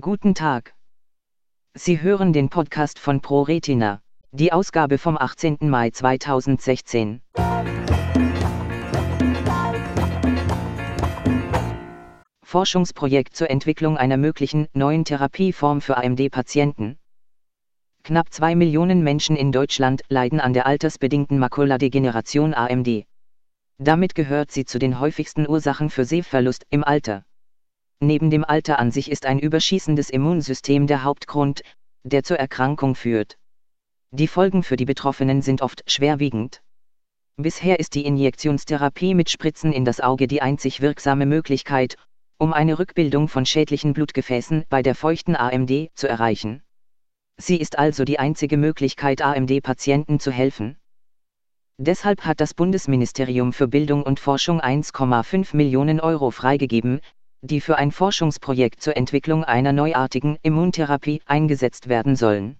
Guten Tag. Sie hören den Podcast von ProRetina, die Ausgabe vom 18. Mai 2016. Forschungsprojekt zur Entwicklung einer möglichen neuen Therapieform für AMD-Patienten. Knapp zwei Millionen Menschen in Deutschland leiden an der altersbedingten Makuladegeneration AMD. Damit gehört sie zu den häufigsten Ursachen für Sehverlust im Alter. Neben dem Alter an sich ist ein überschießendes Immunsystem der Hauptgrund, der zur Erkrankung führt. Die Folgen für die Betroffenen sind oft schwerwiegend. Bisher ist die Injektionstherapie mit Spritzen in das Auge die einzig wirksame Möglichkeit, um eine Rückbildung von schädlichen Blutgefäßen bei der feuchten AMD zu erreichen. Sie ist also die einzige Möglichkeit AMD-Patienten zu helfen. Deshalb hat das Bundesministerium für Bildung und Forschung 1,5 Millionen Euro freigegeben, die für ein Forschungsprojekt zur Entwicklung einer neuartigen Immuntherapie eingesetzt werden sollen.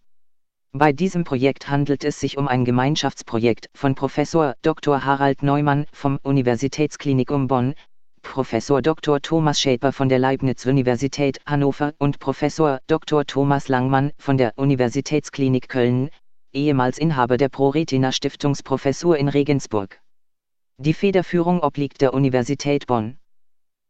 Bei diesem Projekt handelt es sich um ein Gemeinschaftsprojekt von Professor Dr. Harald Neumann vom Universitätsklinikum Bonn, Professor Dr. Thomas Schäper von der Leibniz-Universität Hannover und Professor Dr. Thomas Langmann von der Universitätsklinik Köln, ehemals Inhaber der ProRetina Stiftungsprofessur in Regensburg. Die Federführung obliegt der Universität Bonn.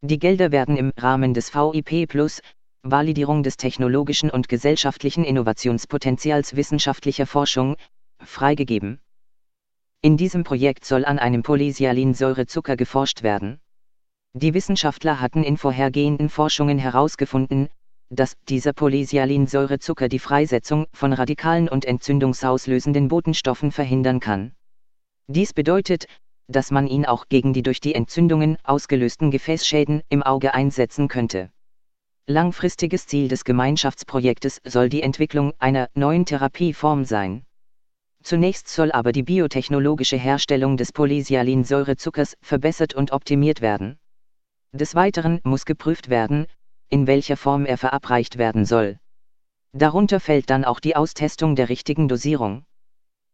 Die Gelder werden im Rahmen des VIP Plus, Validierung des technologischen und gesellschaftlichen Innovationspotenzials wissenschaftlicher Forschung, freigegeben. In diesem Projekt soll an einem Polysialinsäurezucker geforscht werden. Die Wissenschaftler hatten in vorhergehenden Forschungen herausgefunden, dass dieser Polysialinsäurezucker die Freisetzung von radikalen und entzündungsauslösenden Botenstoffen verhindern kann. Dies bedeutet, dass man ihn auch gegen die durch die Entzündungen ausgelösten Gefäßschäden im Auge einsetzen könnte. Langfristiges Ziel des Gemeinschaftsprojektes soll die Entwicklung einer neuen Therapieform sein. Zunächst soll aber die biotechnologische Herstellung des Polysialinsäurezuckers verbessert und optimiert werden. Des Weiteren muss geprüft werden, in welcher Form er verabreicht werden soll. Darunter fällt dann auch die Austestung der richtigen Dosierung.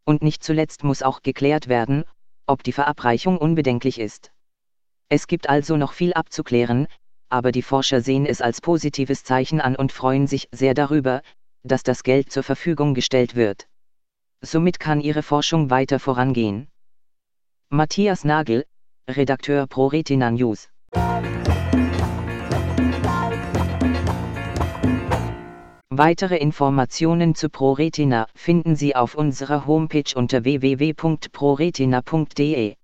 Und nicht zuletzt muss auch geklärt werden, ob die Verabreichung unbedenklich ist. Es gibt also noch viel abzuklären, aber die Forscher sehen es als positives Zeichen an und freuen sich sehr darüber, dass das Geld zur Verfügung gestellt wird. Somit kann ihre Forschung weiter vorangehen. Matthias Nagel, Redakteur Pro Retina News. Weitere Informationen zu ProRetina finden Sie auf unserer Homepage unter www.proretina.de.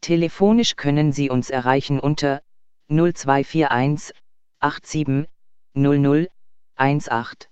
Telefonisch können Sie uns erreichen unter 0241 87 00 18.